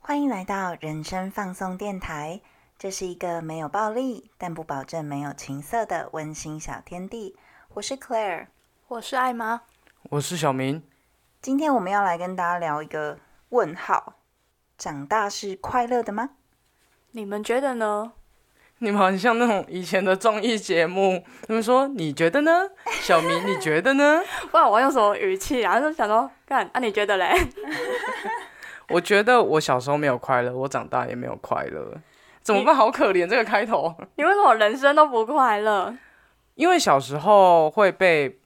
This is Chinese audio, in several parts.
欢迎来到人生放松电台，这是一个没有暴力，但不保证没有情色的温馨小天地。我是 Claire，我是艾妈，我是小明。今天我们要来跟大家聊一个问号：长大是快乐的吗？你们觉得呢？你们很像那种以前的综艺节目，他们说你觉得呢？小明你觉得呢？不然我用什么语气啊？就想说，干啊？你觉得嘞？我觉得我小时候没有快乐，我长大也没有快乐，怎么办？好可怜，这个开头。你为什么人生都不快乐？因为小时候会被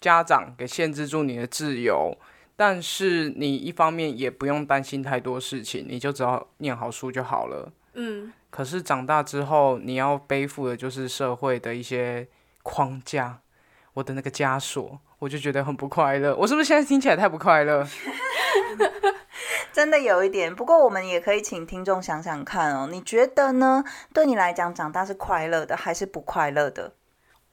家长给限制住你的自由，但是你一方面也不用担心太多事情，你就只要念好书就好了。嗯。可是长大之后，你要背负的就是社会的一些框架，我的那个枷锁，我就觉得很不快乐。我是不是现在听起来太不快乐？真的有一点。不过我们也可以请听众想想看哦，你觉得呢？对你来讲，长大是快乐的还是不快乐的？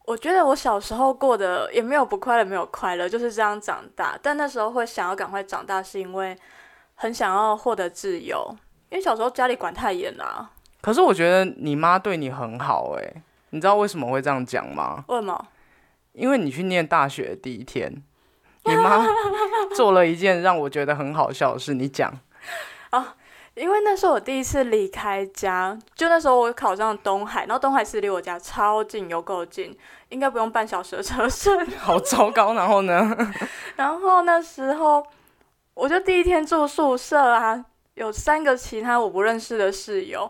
我觉得我小时候过的也没有不快乐，没有快乐，就是这样长大。但那时候会想要赶快长大，是因为很想要获得自由，因为小时候家里管太严了。可是我觉得你妈对你很好哎，你知道为什么会这样讲吗？为什么？因为你去念大学第一天，你妈 做了一件让我觉得很好笑的事。你讲啊，因为那时候我第一次离开家，就那时候我考上东海，然后东海是离我家超近，有够近，应该不用半小时的车程。好糟糕，然后呢？然后那时候我就第一天住宿舍啊，有三个其他我不认识的室友。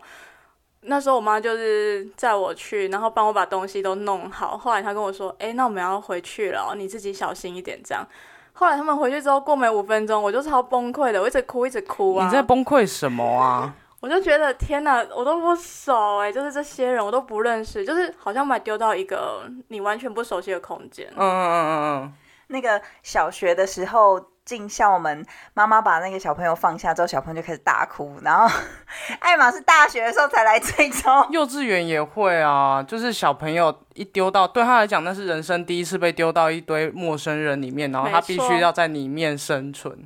那时候我妈就是载我去，然后帮我把东西都弄好。后来她跟我说：“哎，那我们要回去了，你自己小心一点。”这样。后来他们回去之后，过没五分钟，我就超崩溃的，我一直哭，一直哭啊！你在崩溃什么啊？我就觉得天哪，我都不熟哎，就是这些人我都不认识，就是好像把丢到一个你完全不熟悉的空间。嗯嗯嗯嗯嗯。那个小学的时候。进校门，妈妈把那个小朋友放下之后，小朋友就开始大哭。然后，艾玛是大学的时候才来这招，幼稚园也会啊，就是小朋友一丢到，对他来讲那是人生第一次被丢到一堆陌生人里面，然后他必须要在里面生存，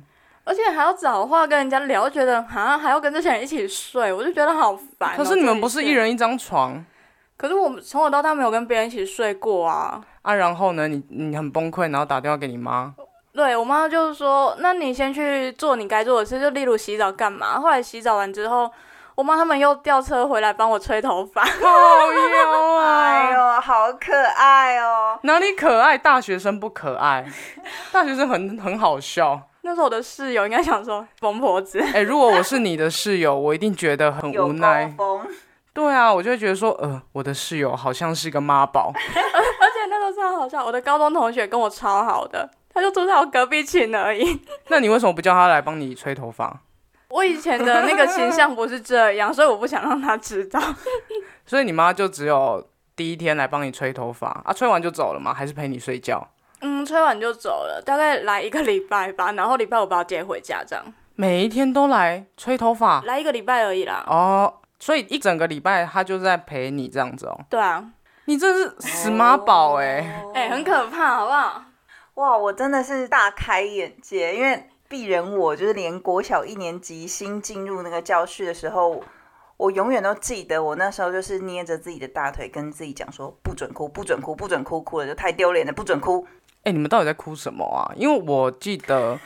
而且还要找话跟人家聊，觉得啊还要跟这些人一起睡，我就觉得好烦。可是你们不是一人一张床？可是我们从小到大没有跟别人一起睡过啊。啊，然后呢，你你很崩溃，然后打电话给你妈。对我妈就是说，那你先去做你该做的事，就例如洗澡干嘛。后来洗澡完之后，我妈他们又调车回来帮我吹头发。好哟啊！哎呦，好可爱哦！哪里可爱？大学生不可爱，大学生很很好笑。那时候我的室友应该想说疯婆子。哎，如果我是你的室友，我一定觉得很无奈。对啊，我就会觉得说，呃，我的室友好像是一个妈宝。而且那时候超好笑，我的高中同学跟我超好的。他就住在我隔壁寝而已。那你为什么不叫他来帮你吹头发？我以前的那个形象不是这样，所以我不想让他知道。所以你妈就只有第一天来帮你吹头发啊？吹完就走了吗？还是陪你睡觉？嗯，吹完就走了，大概来一个礼拜吧。然后礼拜五把他接回家，这样。每一天都来吹头发？来一个礼拜而已啦。哦，所以一整个礼拜他就在陪你这样子哦。对啊，你这是死妈宝哎哎，很可怕，好不好？哇，我真的是大开眼界，因为鄙人我就是连国小一年级新进入那个教室的时候，我永远都记得，我那时候就是捏着自己的大腿，跟自己讲说不准哭，不准哭，不准哭，哭了就太丢脸了，不准哭。哎，你们到底在哭什么啊？因为我记得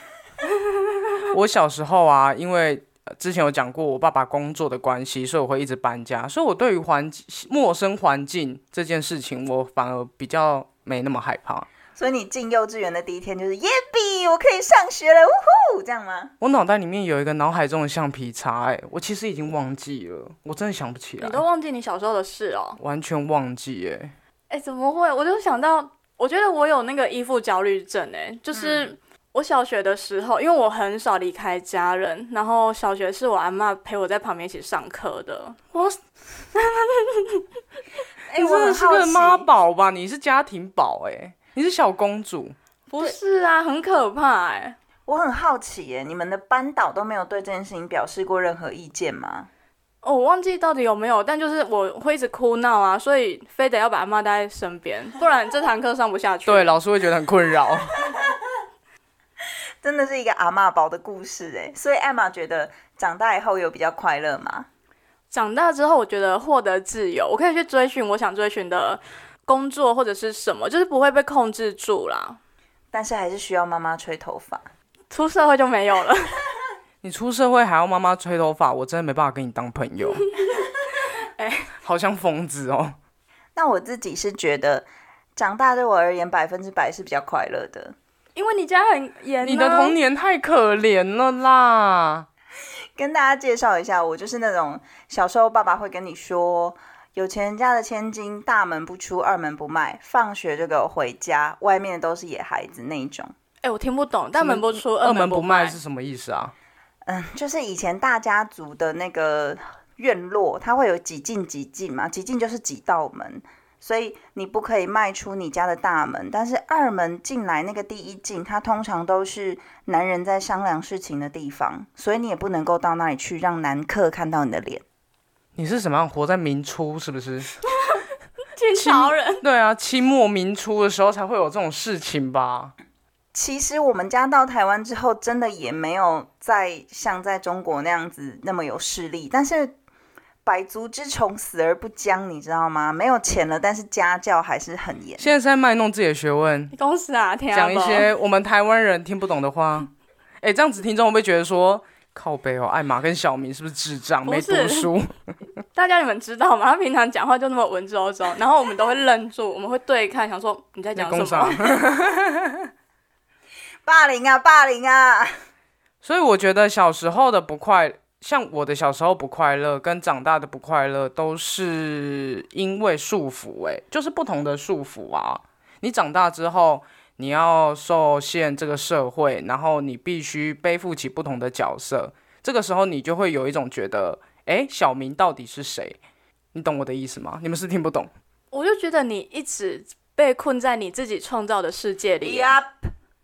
我小时候啊，因为之前有讲过我爸爸工作的关系，所以我会一直搬家，所以我对于环境陌生环境这件事情，我反而比较没那么害怕。所以你进幼稚园的第一天就是耶比，我可以上学了，呜呼，这样吗？我脑袋里面有一个脑海中的橡皮擦，哎，我其实已经忘记了，我真的想不起来。你都忘记你小时候的事哦？完全忘记，哎，哎，怎么会？我就想到，我觉得我有那个依附焦虑症，哎，就是我小学的时候，因为我很少离开家人，然后小学是我阿妈陪我在旁边一起上课的。我，你真的是个妈宝吧？你是家庭宝，哎。你是小公主？不是啊，很可怕哎！我很好奇耶，你们的班导都没有对这件事情表示过任何意见吗？哦，我忘记到底有没有，但就是我会一直哭闹啊，所以非得要把阿妈带在身边，不然这堂课上不下去。对，老师会觉得很困扰。真的是一个阿妈宝的故事哎，所以艾玛觉得长大以后有比较快乐吗？长大之后，我觉得获得自由，我可以去追寻我想追寻的工作或者是什么，就是不会被控制住啦。但是还是需要妈妈吹头发。出社会就没有了。你出社会还要妈妈吹头发，我真的没办法跟你当朋友。哎，好像疯子哦。那我自己是觉得，长大对我而言百分之百是比较快乐的，因为你家很严。你的童年太可怜了啦。跟大家介绍一下，我就是那种小时候爸爸会跟你说，有钱人家的千金，大门不出，二门不迈，放学就给我回家，外面都是野孩子那一种。哎，我听不懂，大门不出，二门不迈是什么意思啊？嗯，就是以前大家族的那个院落，它会有几进几进嘛，几进就是几道门。所以你不可以迈出你家的大门，但是二门进来那个第一进，它通常都是男人在商量事情的地方，所以你也不能够到那里去让男客看到你的脸。你是什么样活在明初是不是？清朝人？对啊，清末明初的时候才会有这种事情吧？其实我们家到台湾之后，真的也没有再像在中国那样子那么有势力，但是。百足之虫，死而不僵，你知道吗？没有钱了，但是家教还是很严。现在是在卖弄自己的学问，公司啊，讲一些我们台湾人听不懂的话。哎，这样子听众会不会觉得说靠背哦？艾玛跟小明是不是智障？没读书？大家你们知道吗？他平常讲话就那么文绉绉，然后我们都会愣住，我们会对看，想说你在讲什么？霸凌啊，霸凌啊！所以我觉得小时候的不快。像我的小时候不快乐，跟长大的不快乐，都是因为束缚，诶，就是不同的束缚啊。你长大之后，你要受限这个社会，然后你必须背负起不同的角色，这个时候你就会有一种觉得，哎，小明到底是谁？你懂我的意思吗？你们是听不懂？我就觉得你一直被困在你自己创造的世界里。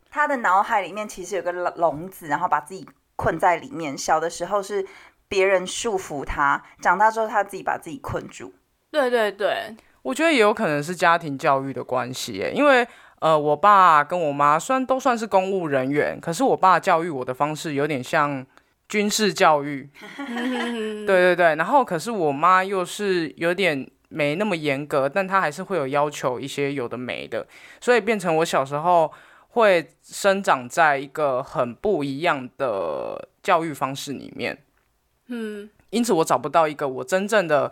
他的脑海里面其实有个笼子，然后把自己。困在里面，小的时候是别人束缚他，长大之后他自己把自己困住。对对对，我觉得也有可能是家庭教育的关系，因为呃，我爸跟我妈虽然都算是公务人员，可是我爸教育我的方式有点像军事教育。对对对，然后可是我妈又是有点没那么严格，但她还是会有要求一些有的没的，所以变成我小时候。会生长在一个很不一样的教育方式里面，嗯，因此我找不到一个我真正的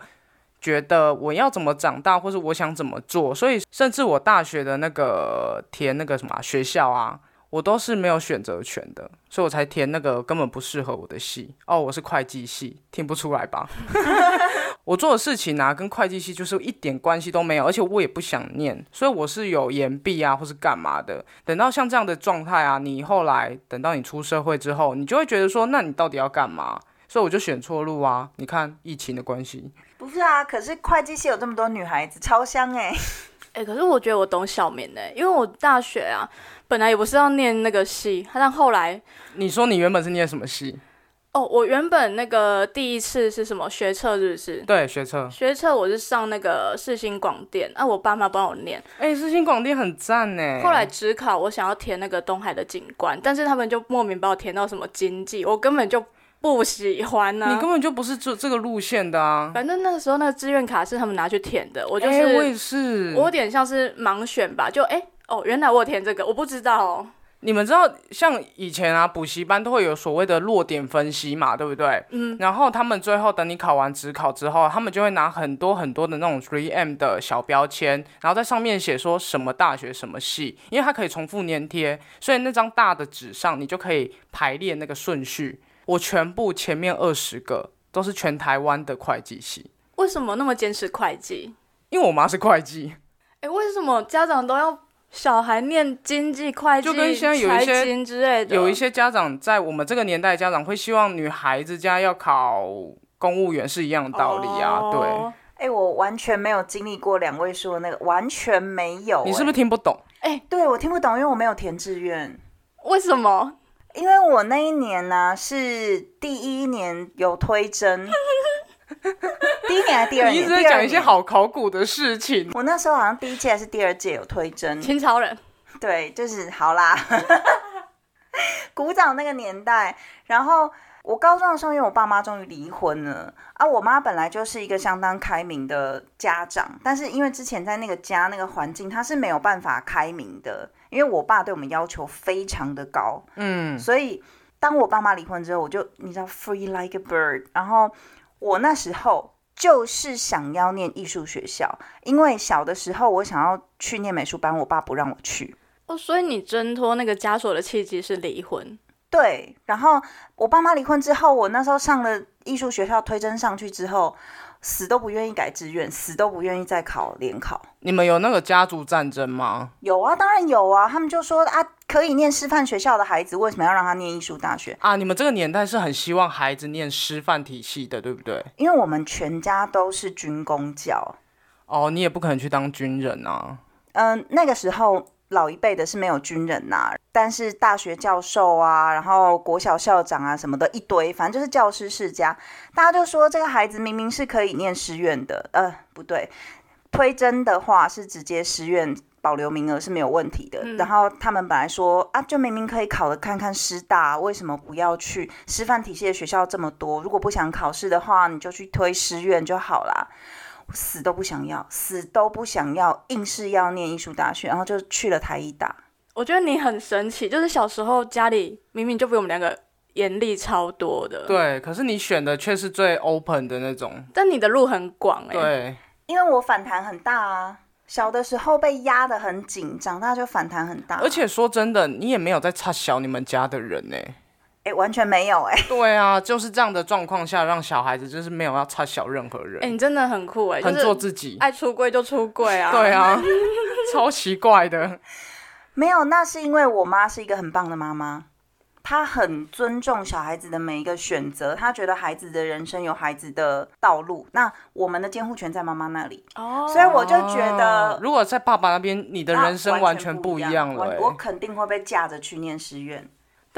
觉得我要怎么长大，或是我想怎么做，所以甚至我大学的那个填那个什么学校啊，我都是没有选择权的，所以我才填那个根本不适合我的系。哦，我是会计系，听不出来吧？我做的事情啊，跟会计系就是一点关系都没有，而且我也不想念，所以我是有延毕啊，或是干嘛的。等到像这样的状态啊，你后来等到你出社会之后，你就会觉得说，那你到底要干嘛？所以我就选错路啊！你看疫情的关系，不是啊？可是会计系有这么多女孩子，超香哎哎！可是我觉得我懂小明哎，因为我大学啊，本来也不是要念那个系，但后来你说你原本是念什么系？哦，我原本那个第一次是什么学测，是不是？对，学测。学测我是上那个世新广电，啊，我爸妈帮我念。哎，世新广电很赞呢。后来只考我想要填那个东海的景观，但是他们就莫名把我填到什么经济，我根本就不喜欢呢。你根本就不是这这个路线的啊。反正那个时候那个志愿卡是他们拿去填的，我就是。我也是。我有点像是盲选吧，就哎哦，原来我填这个，我不知道哦。你们知道，像以前啊，补习班都会有所谓的落点分析嘛，对不对？嗯。然后他们最后等你考完职考之后，他们就会拿很多很多的那种 three M 的小标签，然后在上面写说什么大学什么系，因为它可以重复粘贴，所以那张大的纸上你就可以排列那个顺序。我全部前面二十个都是全台湾的会计系。为什么那么坚持会计？因为我妈是会计。哎，为什么家长都要？小孩念经济、会计、财经之类的，有一些家长在我们这个年代，家长会希望女孩子家要考公务员是一样的道理啊。对，哎，我完全没有经历过两位数的那个，完全没有。你是不是听不懂？哎，对我听不懂，因为我没有填志愿。为什么？因为我那一年呢是第一年有推甄，第一年还是第二年？你一直在第二年。讲一些好考古的事情。我那时候好像第一届还是第二届有推甄，清朝人，对，就是好啦，鼓掌那个年代。然后我高中的时候，因为我爸妈终于离婚了啊，我妈本来就是一个相当开明的家长，但是因为之前在那个家那个环境，她是没有办法开明的，因为我爸对我们要求非常的高，嗯，所以当我爸妈离婚之后，我就你知道 free like a bird，然后我那时候。就是想要念艺术学校，因为小的时候我想要去念美术班，我爸不让我去。哦，所以你挣脱那个枷锁的契机是离婚。对，然后我爸妈离婚之后，我那时候上了艺术学校推甄上去之后，死都不愿意改志愿，死都不愿意再考联考。你们有那个家族战争吗？有啊，当然有啊，他们就说啊，可以念师范学校的孩子，为什么要让他念艺术大学？啊，你们这个年代是很希望孩子念师范体系的，对不对？因为我们全家都是军工教，哦，你也不可能去当军人啊。嗯、那个时候老一辈的是没有军人呐、但是大学教授啊，然后国小校长啊什么的一堆，反正就是教师世家。大家就说这个孩子明明是可以念师院的，呃，不对，推甄的话是直接师院保留名额是没有问题的。嗯然后他们本来说啊，就明明可以考的看看师大，为什么不要去师范体系的学校这么多？如果不想考试的话，你就去推师院就好啦。我死都不想要，死都不想要，硬是要念艺术大学，然后就去了台艺大。我觉得你很神奇，就是小时候家里明明就比我们两个严厉超多的，，对，可是你选的却是最 open 的那种。但你的路很广哎、对，因为我反弹很大啊，小的时候被压得很紧，长大就反弹很大。而且说真的，你也没有在差小你们家的人呢。哎、完全没有哎、对啊，就是这样的状况下，让小孩子就是没有要差小任何人，哎、你真的很酷哎、很做自己。爱出柜就出柜啊，对啊，超奇怪的。没有，那是因为我妈是一个很棒的妈妈，她很尊重小孩子的每一个选择，她觉得孩子的人生有孩子的道路，那我们的监护权在妈妈那里，哦，所以我就觉得哦如果在爸爸那边，你的人生完全不不一样了、我肯定会被架着去念师院。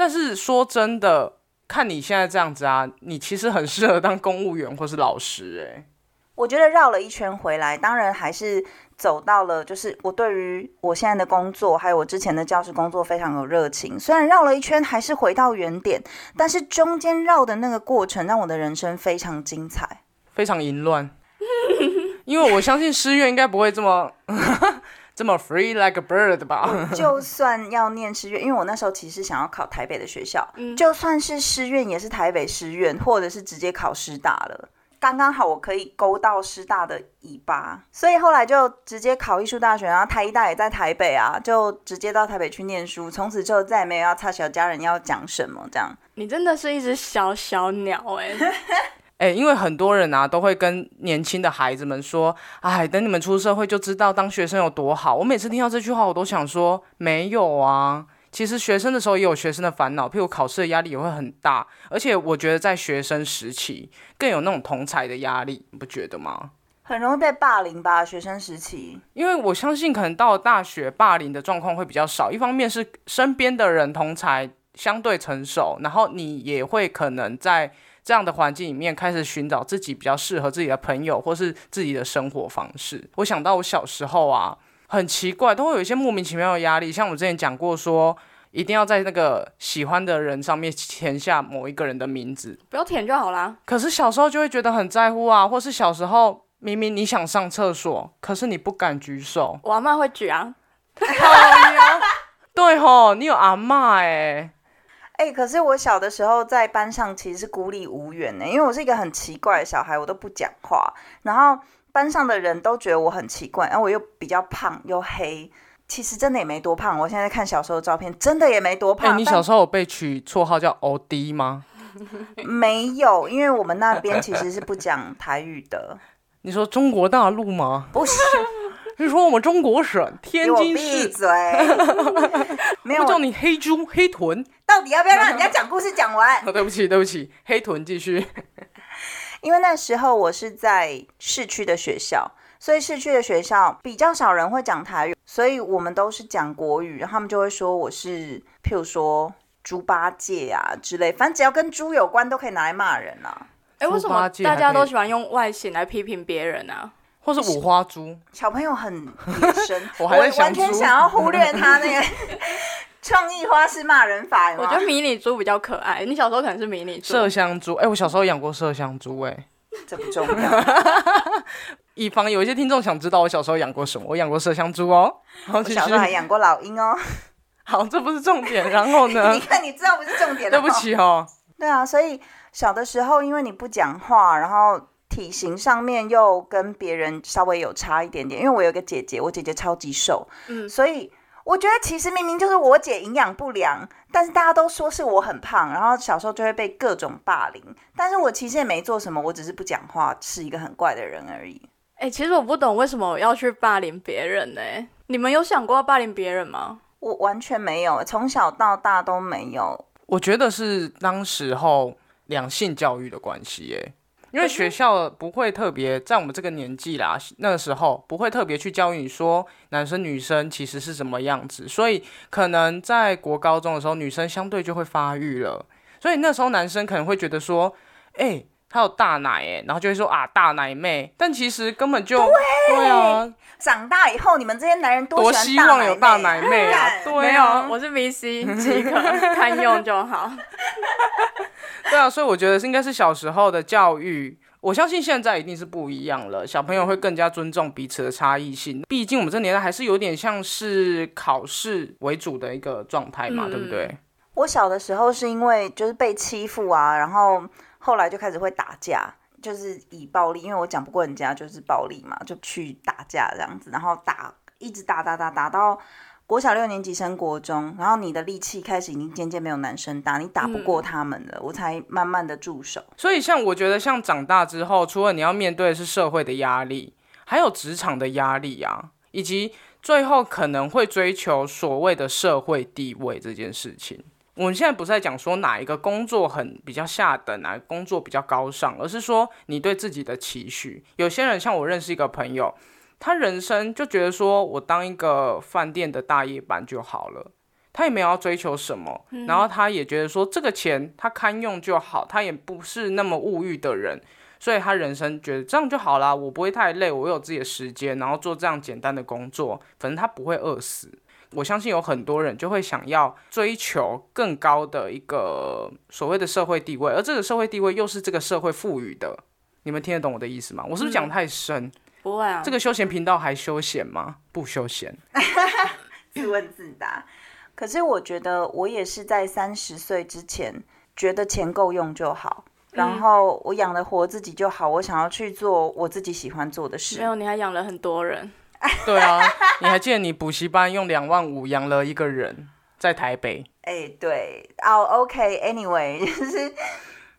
但是说真的，看你现在这样子啊，你其实很适合当公务员或是老师、欸。我觉得绕了一圈回来，当然还是走到了，就是我对于我现在的工作，还有我之前的教师工作非常有热情。虽然绕了一圈，还是回到原点，但是中间绕的那个过程，让我的人生非常精彩。非常淫乱。因为我相信师院应该不会这么这么 free like a bird 吧？就算要念师院，因为我那时候其实想要考台北的学校，嗯就算是师院也是台北师院，或者是直接考师大了。刚刚好，我可以勾到师大的尾巴，所以后来就直接考艺术大学，然后台艺大也在台北啊，就直接到台北去念书。从此之后再也没有要差小家人要讲什么这样。你真的是一只小小鸟哎、哎、因为很多人啊都会跟年轻的孩子们说：“哎，等你们出社会就知道当学生有多好。”我每次听到这句话，我都想说：没有啊。其实学生的时候也有学生的烦恼，譬如考试的压力也会很大，而且我觉得在学生时期更有那种同才的压力，你不觉得吗？很容易被霸凌吧，学生时期。因为我相信，可能到了大学，霸凌的状况会比较少。一方面是身边的人同才相对成熟，然后你也会可能在这样的环境里面开始寻找自己比较适合自己的朋友，或是自己的生活方式。我想到我小时候啊，很奇怪，都会有一些莫名其妙的压力。像我之前讲过说。一定要在那个喜欢的人上面填下某一个人的名字，不要舔就好啦。可是小时候就会觉得很在乎啊，或是小时候明明你想上厕所，可是你不敢举手，我阿妈会举啊，对吼，你有阿嬷哎，哎、可是我小的时候在班上其实是孤立无援的，因为我是一个很奇怪的小孩，我都不讲话，然后班上的人都觉得我很奇怪，然后我又比较胖又黑，其实真的也没多胖。我现在看小时候的照片，真的也没多哎、胖。你小时候有被取绰号叫欧弟吗？没有，因为我们那边其实是不讲台语的，你说中国大陆吗？不是，你说我们中国省天津市，闭嘴。没有，叫你黑猪黑豚。到底要不要让人家讲故事讲完？哦，对不起，对不起，黑豚继续。因为那时候我是在市区的学校，所以市区的学校比较少人会讲台语，所以我们都是讲国语，然后他们就会说我是，譬如说猪八戒啊之类，反正只要跟猪有关都可以拿来骂人啊。哎，为什么大家都喜欢用外形来批评别人啊？或是五花猪，小朋友很野生，我还在想完全想要忽略他那个 创意花式骂人法，我觉得迷你猪比较可爱。你小时候可能是迷你猪，麝香猪。哎、我小时候养过麝香猪，哎，这不重要。以防有一些听众想知道我小时候养过什么，我养过麝香猪哦。好，我继续小时候还养过老鹰哦。好，这不是重点。然后呢你？看，你知道不是重点了。对不。起哦。对啊，所以小的时候，因为你不讲话，然后体型上面又跟别人稍微有差一点点。因为我有个姐姐，我姐姐超级瘦，嗯所以我觉得其实明明就是我姐营养不良，但是大家都说是我很胖，然后小时候就会被各种霸凌。但是我其实也没做什么，我只是不讲话，是一个很怪的人而已。哎、其实我不懂为什么我要去霸凌别人呢、你们有想过要霸凌别人吗？我完全没有，从小到大都没有。我觉得是当时候两性教育的关系耶，因为学校不会特别在我们这个年纪啦，那个时候不会特别去教育你说男生女生其实是什么样子，所以可能在国高中的时候，女生相对就会发育了，所以那时候男生可能会觉得说，哎、他有大奶哎，然后就会说啊大奶妹，但其实根本就对。啊，长大以后，你们这些男人多喜希望有大奶奶妹啊，干对啊，我是 VC 即可，堪用就好。对啊，所以我觉得是应该是小时候的教育，我相信现在一定是不一样了，小朋友会更加尊重彼此的差异性。毕竟我们这年代还是有点像是考试为主的一个状态嘛，嗯。对不对？我小的时候是因为就是被欺负啊，然后后来就开始会打架，就是以暴力，因为我讲不过人家，就是暴力嘛，就去打架这样子，然后打一直打打打打到国小六年级升国中，然后你的力气开始已经渐渐没有男生大，你打不过他们了，我才慢慢的住手。所以像我觉得，像长大之后，除了你要面对的是社会的压力，还有职场的压力啊，以及最后可能会追求所谓的社会地位这件事情。我们现在不是在讲说哪一个工作很比较下等，哪个工作比较高尚，而是说你对自己的期许。有些人像我认识一个朋友，他人生就觉得说我当一个饭店的大夜班就好了。他也没有要追求什么，然后他也觉得说这个钱他堪用就好，他也不是那么物欲的人，所以他人生觉得这样就好啦，我不会太累，我有自己的时间，然后做这样简单的工作，反正他不会饿死。我相信有很多人就会想要追求更高的一个所谓的社会地位，而这个社会地位又是这个社会赋予的。你们听得懂我的意思吗？我是不是讲太深？不会啊，这个休闲频道还休闲吗？不休闲。自问自答。可是我觉得我也是在三十岁之前，觉得钱够用就好，然后我养得活自己就好。我想要去做我自己喜欢做的事没。有，你还养了很多人。对啊，你还记得你补习班用两万五养了一个人在台北？哎，对，哦、o k a n y w a y 就是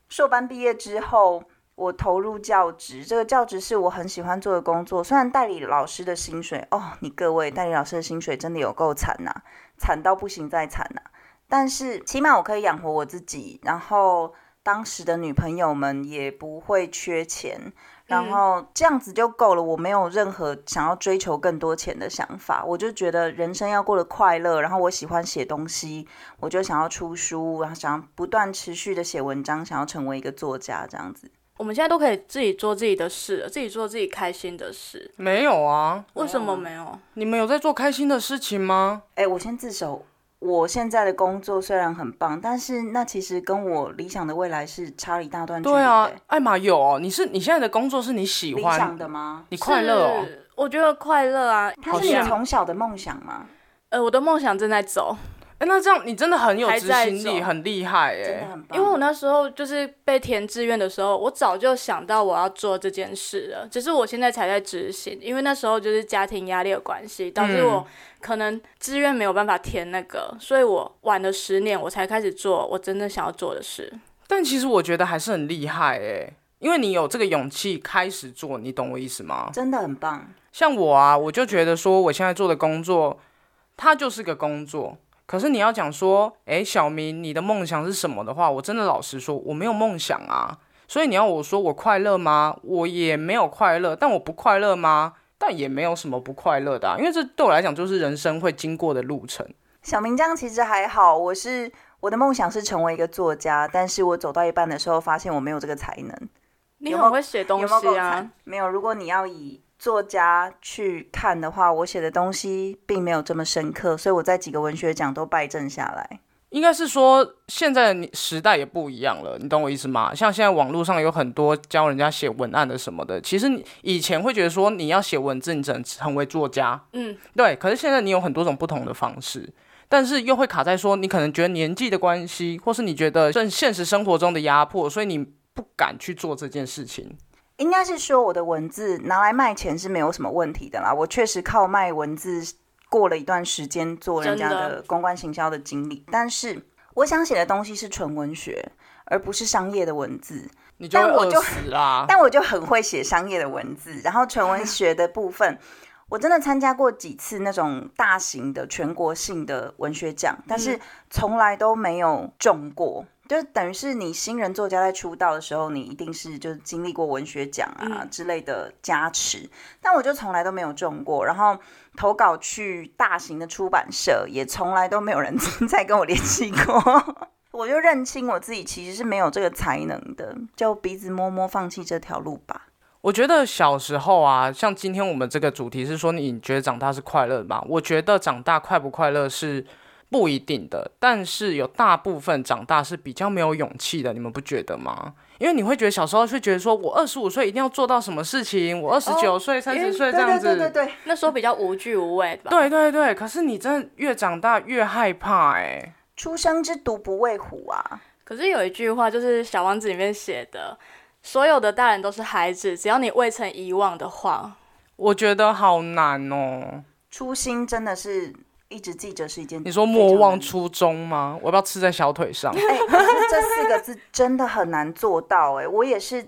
硕班毕业之后，我投入教职，这个教职是我很喜欢做的工作。虽然代理老师的薪水，哦，你各位代理老师的薪水真的有够惨呐、惨到不行再惨呐、但是起码我可以养活我自己，然后当时的女朋友们也不会缺钱。然后这样子就够了，我没有任何想要追求更多钱的想法，我就觉得人生要过得快乐。然后我喜欢写东西，我就想要出书，然后想要不断持续的写文章，想要成为一个作家这样子。我们现在都可以自己做自己的事，自己做自己开心的事。没有啊，为什么没有？你们有在做开心的事情吗？哎，我先自首。我现在的工作虽然很棒，但是那其实跟我理想的未来是差了一大段距离。对啊，艾玛有哦，你是你现在的工作是你喜理想欢，的吗？你快乐哦。我觉得快乐啊。它是你从小的梦想吗？呃，我的梦想正在走，哎，那这样你真的很有执行力，很厉害哎。因为我那时候就是被填志愿的时候，我早就想到我要做这件事了，只是我现在才在执行。因为那时候就是家庭压力的关系，导致我可能志愿没有办法填那个，所以我晚了十年我才开始做我真正想要做的事。但其实我觉得还是很厉害哎，因为你有这个勇气开始做，你懂我意思吗？真的很棒。像我啊，我就觉得说我现在做的工作，它就是个工作。可是你要讲说，诶，小明，你的梦想是什么的话，我真的老实说，我没有梦想啊。所以你要我说我快乐吗？我也没有快乐。但我不快乐吗？但也没有什么不快乐的、啊，因为这对我来讲就是人生会经过的路程。小明这样其实还好，我是我的梦想是成为一个作家，但是我走到一半的时候发现我没有这个才能，你很会写东有没有够西啊？？没有，如果你要以作家去看的话，我写的东西并没有这么深刻，所以我在几个文学奖都败阵下来。应该是说，现在的时代也不一样了，你懂我意思吗？像现在网络上有很多教人家写文案的什么的，其实你以前会觉得说你要写文字，你只能成为作家，嗯，对。可是现在你有很多种不同的方式，但是又会卡在说你可能觉得年纪的关系，或是你觉得正现实生活中的压迫，所以你不敢去做这件事情。应该是说我的文字拿来卖钱是没有什么问题的啦。我确实靠卖文字过了一段时间做人家的公关行销的经历，但是我想写的东西是纯文学，而不是商业的文字。你就但我就死啦！但我就很会写商业的文字，然后纯文学的部分，我真的参加过几次那种大型的全国性的文学奖，但是从来都没有中过。就等于是你新人作家在出道的时候，你一定是就是经历过文学奖啊之类的加持，但我就从来都没有中过。然后投稿去大型的出版社，也从来都没有人 再跟我联系过。我就认清我自己其实是没有这个才能的，就鼻子摸摸，放弃这条路吧。我觉得小时候啊，像今天我们这个主题是说你觉得长大是快乐的吗？我觉得长大快不快乐是不一定的，但是有大部分长大是比较没有勇气的，你们不觉得吗？因为你会觉得小时候是觉得说我二十五岁一定要做到什么事情，我二十九岁、三十岁这样子，对对对对，那时候比较无惧无畏吧。对对对，可是你真的越长大越害怕哎、初生之犊不畏虎啊！可是有一句话就是《小王子》里面写的，所有的大人都是孩子，只要你未曾遗忘的话。我觉得好难哦。初心真的是一直记着是一件你说莫忘，初衷吗？我要不要吃在小腿上？哎、这四个字真的很难做到哎、我也是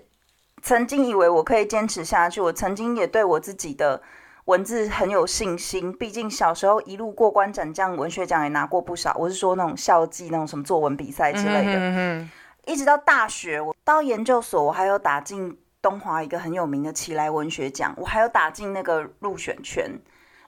曾经以为我可以坚持下去，我曾经也对我自己的文字很有信心，毕竟小时候一路过关斩将，文学奖也拿过不少。我是说那种校际那种什么作文比赛之类的。嗯一直到大学，我到研究所，我还有打进东华一个很有名的奇来文学奖，我还有打进那个入选圈，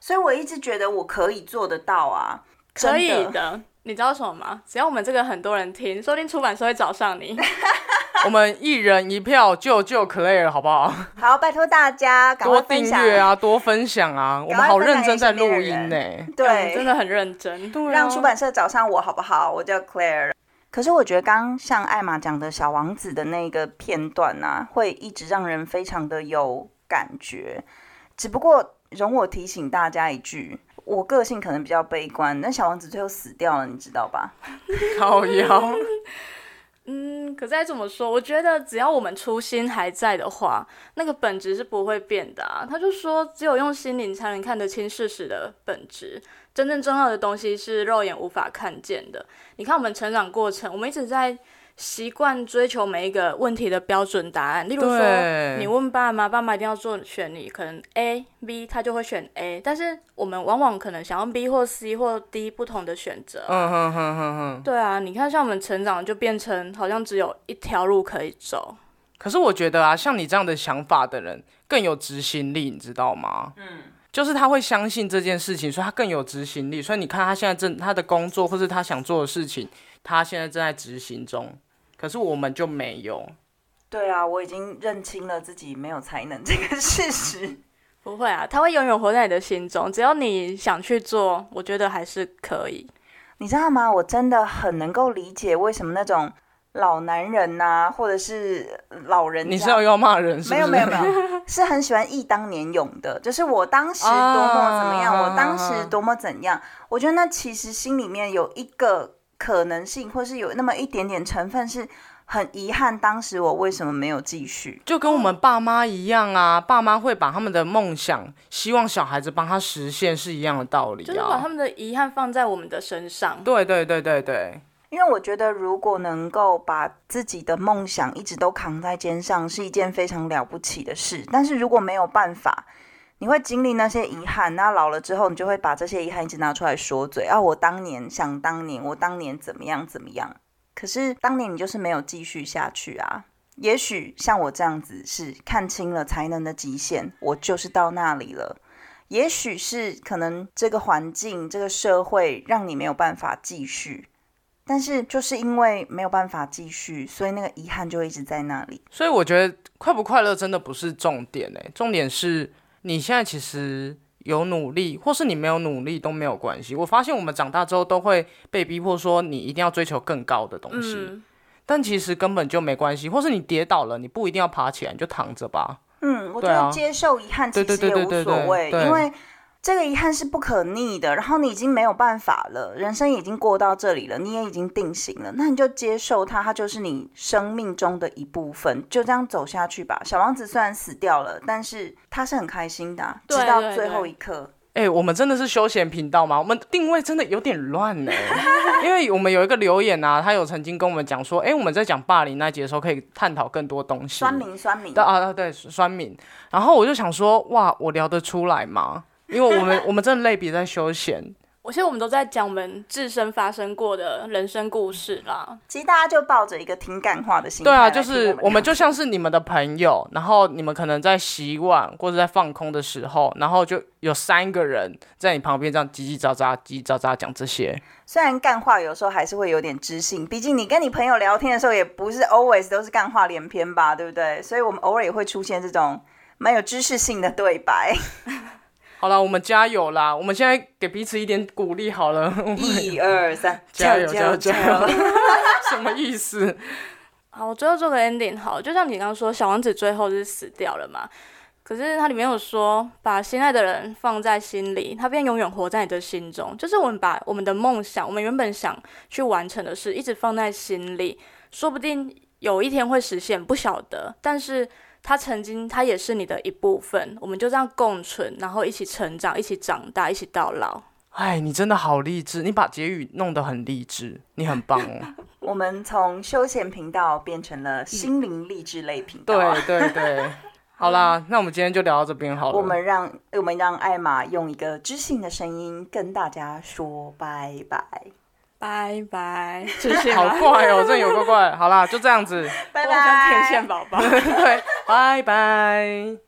所以我一直觉得我可以做得到啊，可以的，你知道什么吗？只要我们这个很多人听，说不定出版社会找上你。我们一人一票救救 Claire 好不好？好，拜托大家多订阅啊，多分享啊，我们好认真在录音呢、嗯对，真的很认真。对啊 让出版社找上我好不好？我叫 Claire。可是我觉得刚刚像艾玛讲的小王子的那个片段啊，会一直让人非常的有感觉。只不过容我提醒大家一句，我个性可能比较悲观，但小王子最后死掉了，你知道吧？靠腰。嗯，可是再怎么说，我觉得只要我们初心还在的话，那个本质是不会变的啊。他就说，只有用心灵才能看得清事实的本质。真正重要的东西是肉眼无法看见的。你看我们成长过程，我们一直在习惯追求每一个问题的标准答案。例如说，你问爸妈，爸妈一定要做选你，可能 A、B，他就会选 A，但是我们往往可能想要 B 或 C 或 D 不同的选择。嗯哼哼哼哼。对啊，你看，像我们成长就变成好像只有一条路可以走。可是我觉得啊，像你这样的想法的人更有执行力，你知道吗？嗯，就是他会相信这件事情，所以他更有执行力。所以你看他现在正他的工作或是他想做的事情，他现在正在执行中。可是我们就没有。对啊，我已经认清了自己没有才能这个事实。不会啊，他会永远活在你的心中，只要你想去做，我觉得还是可以。你知道吗？我真的很能够理解为什么那种老男人呐、或者是老人，你是要要骂人是是？没有没有没有，是很喜欢忆当年勇的，就是我当时多么怎么样，啊我当时多么怎样。我觉得那其实心里面有一个可能性，或是有那么一点点成分是很遗憾，当时我为什么没有继续。就跟我们爸妈一样啊，爸妈会把他们的梦想，希望小孩子帮他实现是一样的道理啊就是把他。们的遗憾放在我们的身上。对对对对对，因为我觉得，如果能够把自己的梦想一直都扛在肩上，是一件非常了不起的事。但是如果没有办法，你会经历那些遗憾，那老了之后，你就会把这些遗憾一直拿出来说嘴啊，我当年想当年，我当年怎么样怎么样。可是当年你就是没有继续下去啊。也许像我这样子是看清了才能的极限，我就是到那里了。也许是可能这个环境、这个社会让你没有办法继续，但是就是因为没有办法继续，所以那个遗憾就一直在那里。所以我觉得快不快乐真的不是重点诶，重点是你现在其实有努力，或是你没有努力都没有关系。我发现我们长大之后都会被逼迫说你一定要追求更高的东西，嗯，但其实根本就没关系，或是你跌倒了，你不一定要爬起来，你就躺着吧。嗯，我觉得接受遗憾其对实也无对对对对所谓，对因为这个遗憾是不可逆的，然后你已经没有办法了，人生已经过到这里了，你也已经定型了，那你就接受它，它就是你生命中的一部分，就这样走下去吧。小王子虽然死掉了，但是他是很开心的啊、对直到最后对一刻。哎、我们真的是休闲频道吗？我们定位真的有点乱呢，因为我们有一个留言啊，他有曾经跟我们讲说，哎、我们在讲霸凌那节的时候，可以探讨更多东西。酸民，酸民对，啊啊对，酸民。然后我就想说，哇，我聊得出来吗？因为我们我们真的类比在休闲，我现在我们都在讲我们自身发生过的人生故事啦。其实大家就抱着一个听感化的心态对啊，就是我我们就像是你们的朋友，然后你们可能在洗碗或者在放空的时候，然后就有三个人在你旁边这样叽叽喳喳、叽叽喳喳讲这些。虽然干话有时候还是会有点知性，毕竟你跟你朋友聊天的时候，也不是 always 都是干话连篇吧，对不对？所以我们偶尔也会出现这种蛮有知识性的对白。好了，我们加油啦！我们现在给彼此一点鼓励好了。一二三，加油加油加油油！什么意思？好，我最后做个 ending 好，就像你刚刚说，小王子最后是死掉了嘛？可是它里面有说，把心爱的人放在心里，他便永远活在你的心中。就是我们把我们的梦想，我们原本想去完成的事，一直放在心里，说不定有一天会实现，不晓得。但是他曾经，他也是你的一部分，我们就这样共存，然后一起成长，一起长大，一起到老。哎，你真的好励志，你把结语弄得很励志，你很棒哦。我们从休闲频道变成了心灵励志类频道。对对对，好啦，那我们今天就聊到这边好了。我们让我们让艾玛用一个知性的声音跟大家说拜拜，拜拜，谢谢。好怪哦，真的有怪怪。好啦，就这样子，拜我好像天线宝宝。对，拜拜。